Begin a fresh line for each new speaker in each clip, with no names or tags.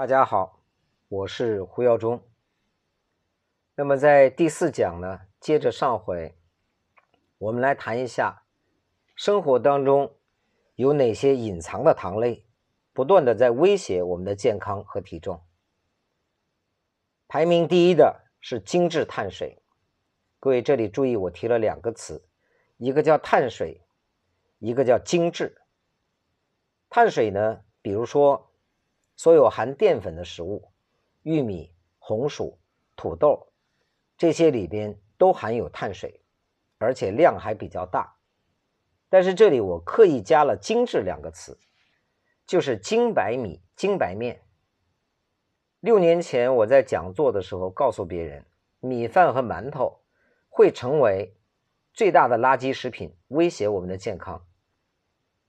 大家好，我是胡耀中。那么在第四讲呢，接着上回，我们来谈一下生活当中有哪些隐藏的糖类，不断的在威胁我们的健康和体重。排名第一的是精致碳水。各位这里注意，我提了两个词，一个叫碳水，一个叫精致。碳水呢，比如说。所有含淀粉的食物，玉米、红薯、土豆，这些里边都含有碳水，而且量还比较大。但是这里我刻意加了“精致”两个词，就是精白米、精白面。六年前我在讲座的时候告诉别人，米饭和馒头会成为最大的垃圾食品，威胁我们的健康。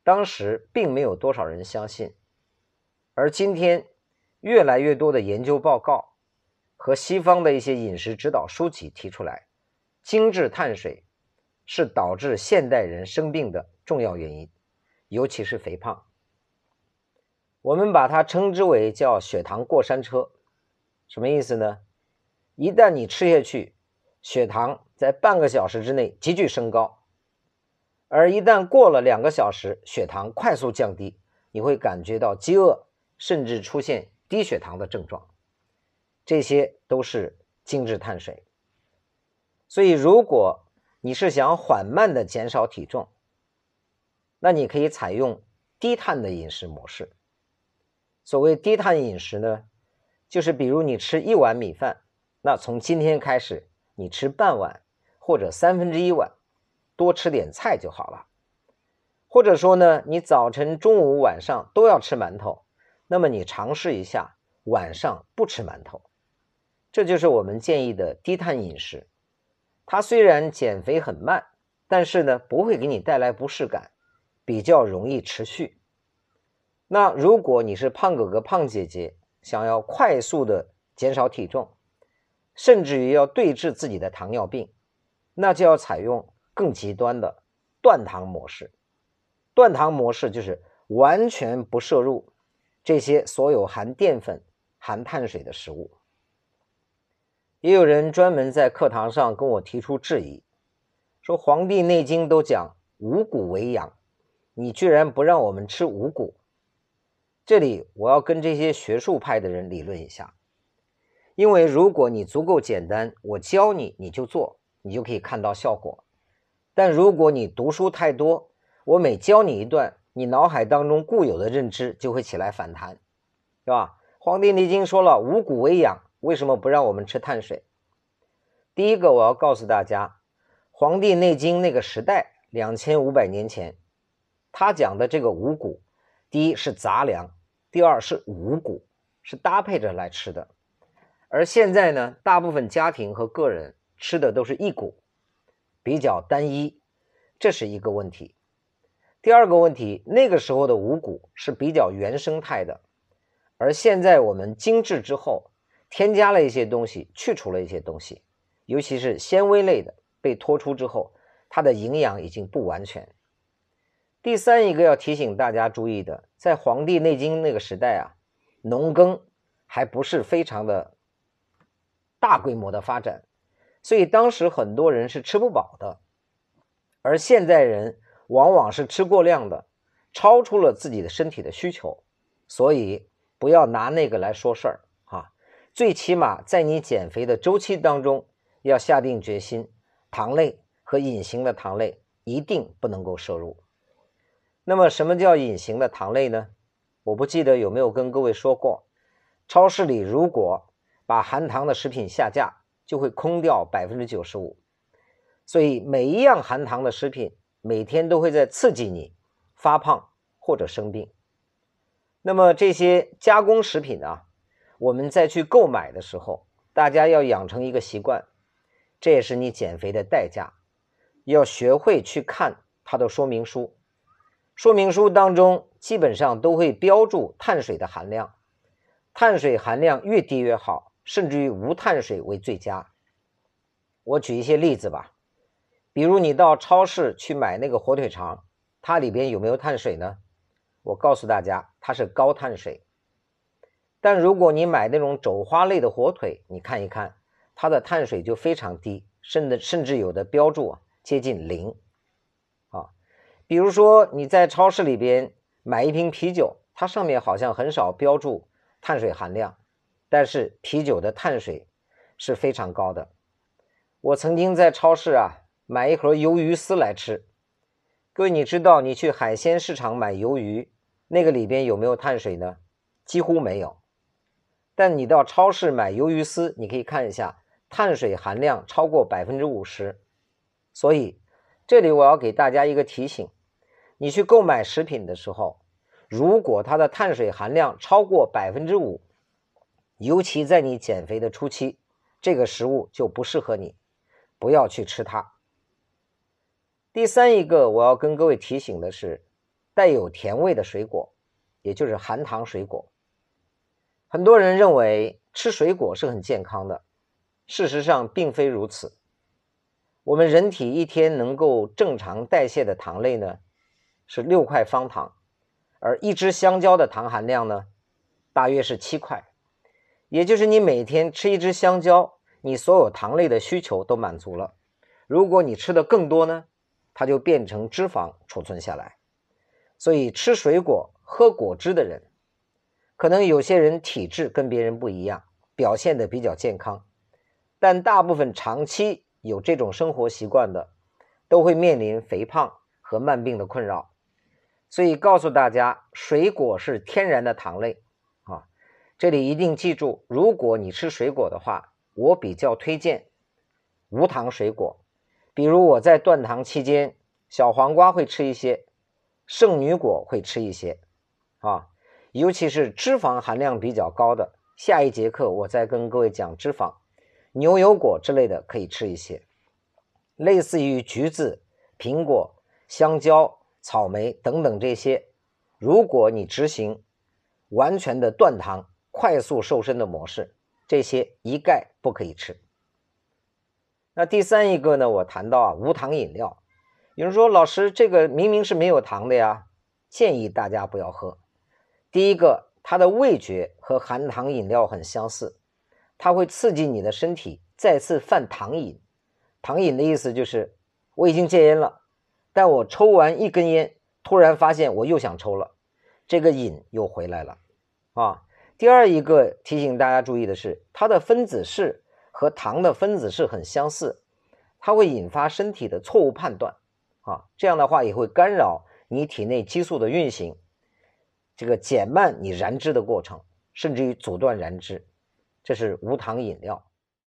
当时并没有多少人相信。而今天，越来越多的研究报告和西方的一些饮食指导书籍提出来，精致碳水是导致现代人生病的重要原因，尤其是肥胖。我们把它称之为叫血糖过山车，什么意思呢？一旦你吃下去，血糖在半个小时之内急剧升高，而一旦过了两个小时，血糖快速降低，你会感觉到饥饿。甚至出现低血糖的症状，这些都是精致碳水。所以，如果你是想缓慢的减少体重，那你可以采用低碳的饮食模式。所谓低碳饮食呢，就是比如你吃一碗米饭，那从今天开始你吃半碗或者三分之一碗，多吃点菜就好了。或者说呢，你早晨、中午、晚上都要吃馒头。那么你尝试一下晚上不吃馒头，这就是我们建议的低碳饮食。它虽然减肥很慢，但是呢不会给你带来不适感，比较容易持续。那如果你是胖哥哥胖姐姐，想要快速的减少体重，甚至于要对治自己的糖尿病，那就要采用更极端的断糖模式。断糖模式就是完全不摄入。这些所有含淀粉、含碳水的食物，也有人专门在课堂上跟我提出质疑，说《黄帝内经》都讲五谷为养，你居然不让我们吃五谷。这里我要跟这些学术派的人理论一下，因为如果你足够简单，我教你你就做，你就可以看到效果。但如果你读书太多，我每教你一段。你脑海当中固有的认知就会起来反弹，是吧？《黄帝内经》说了五谷为养，为什么不让我们吃碳水？第一个，我要告诉大家，《黄帝内经》那个时代两千五百年前，他讲的这个五谷，第一是杂粮，第二是五谷，是搭配着来吃的。而现在呢，大部分家庭和个人吃的都是一谷，比较单一，这是一个问题。第二个问题，那个时候的五谷是比较原生态的，而现在我们精致之后，添加了一些东西，去除了一些东西，尤其是纤维类的被脱出之后，它的营养已经不完全。第三一个要提醒大家注意的，在《黄帝内经》那个时代啊，农耕还不是非常的大规模的发展，所以当时很多人是吃不饱的，而现在人。往往是吃过量的，超出了自己的身体的需求，所以不要拿那个来说事儿啊！最起码在你减肥的周期当中，要下定决心，糖类和隐形的糖类一定不能够摄入。那么，什么叫隐形的糖类呢？我不记得有没有跟各位说过，超市里如果把含糖的食品下架，就会空掉百分之九十五，所以每一样含糖的食品。每天都会在刺激你发胖或者生病。那么这些加工食品啊，我们再去购买的时候，大家要养成一个习惯，这也是你减肥的代价，要学会去看它的说明书。说明书当中基本上都会标注碳水的含量，碳水含量越低越好，甚至于无碳水为最佳。我举一些例子吧。比如你到超市去买那个火腿肠，它里边有没有碳水呢？我告诉大家，它是高碳水。但如果你买那种肘花类的火腿，你看一看，它的碳水就非常低，甚至甚至有的标注接近零。啊，比如说你在超市里边买一瓶啤酒，它上面好像很少标注碳水含量，但是啤酒的碳水是非常高的。我曾经在超市啊买一盒鱿鱼丝来吃，各位你知道你去海鲜市场买鱿鱼，那个里边有没有碳水呢？几乎没有。但你到超市买鱿鱼丝，你可以看一下，碳水含量超过百分之五十。所以这里我要给大家一个提醒：你去购买食品的时候，如果它的碳水含量超过百分之五，尤其在你减肥的初期，这个食物就不适合你，不要去吃它。第三一个我要跟各位提醒的是，带有甜味的水果，也就是含糖水果。很多人认为吃水果是很健康的，事实上并非如此。我们人体一天能够正常代谢的糖类呢，是六块方糖，而一只香蕉的糖含量呢，大约是七块。也就是你每天吃一只香蕉，你所有糖类的需求都满足了。如果你吃的更多呢，它就变成脂肪储存下来。所以吃水果、喝果汁的人。可能有些人体质跟别人不一样，表现的比较健康，但大部分长期有这种生活习惯的，都会面临肥胖和慢病的困扰。所以告诉大家，水果是天然的糖类啊，这里一定记住，如果你吃水果的话，我比较推荐无糖水果，比如我在断糖期间，小黄瓜会吃一些，圣女果会吃一些，啊。尤其是脂肪含量比较高的，下一节课我再跟各位讲脂肪。牛油果之类的可以吃一些，类似于橘子、苹果、香蕉、草莓等等这些。如果你执行完全的断糖、快速瘦身的模式，这些一概不可以吃。那第三一个呢？我谈到啊，无糖饮料。有人说，老师，这个明明是没有糖的呀，建议大家不要喝。第一个，它的味觉和含糖饮料很相似，它会刺激你的身体再次犯糖瘾。糖瘾的意思就是我已经戒烟了，但我抽完一根烟，突然发现我又想抽了，这个瘾又回来了啊。第二一个提醒大家注意的是，它的分子式和糖的分子式很相似，它会引发身体的错误判断啊，这样的话也会干扰你体内激素的运行。这个减慢你燃脂的过程，甚至于阻断燃脂，这是无糖饮料。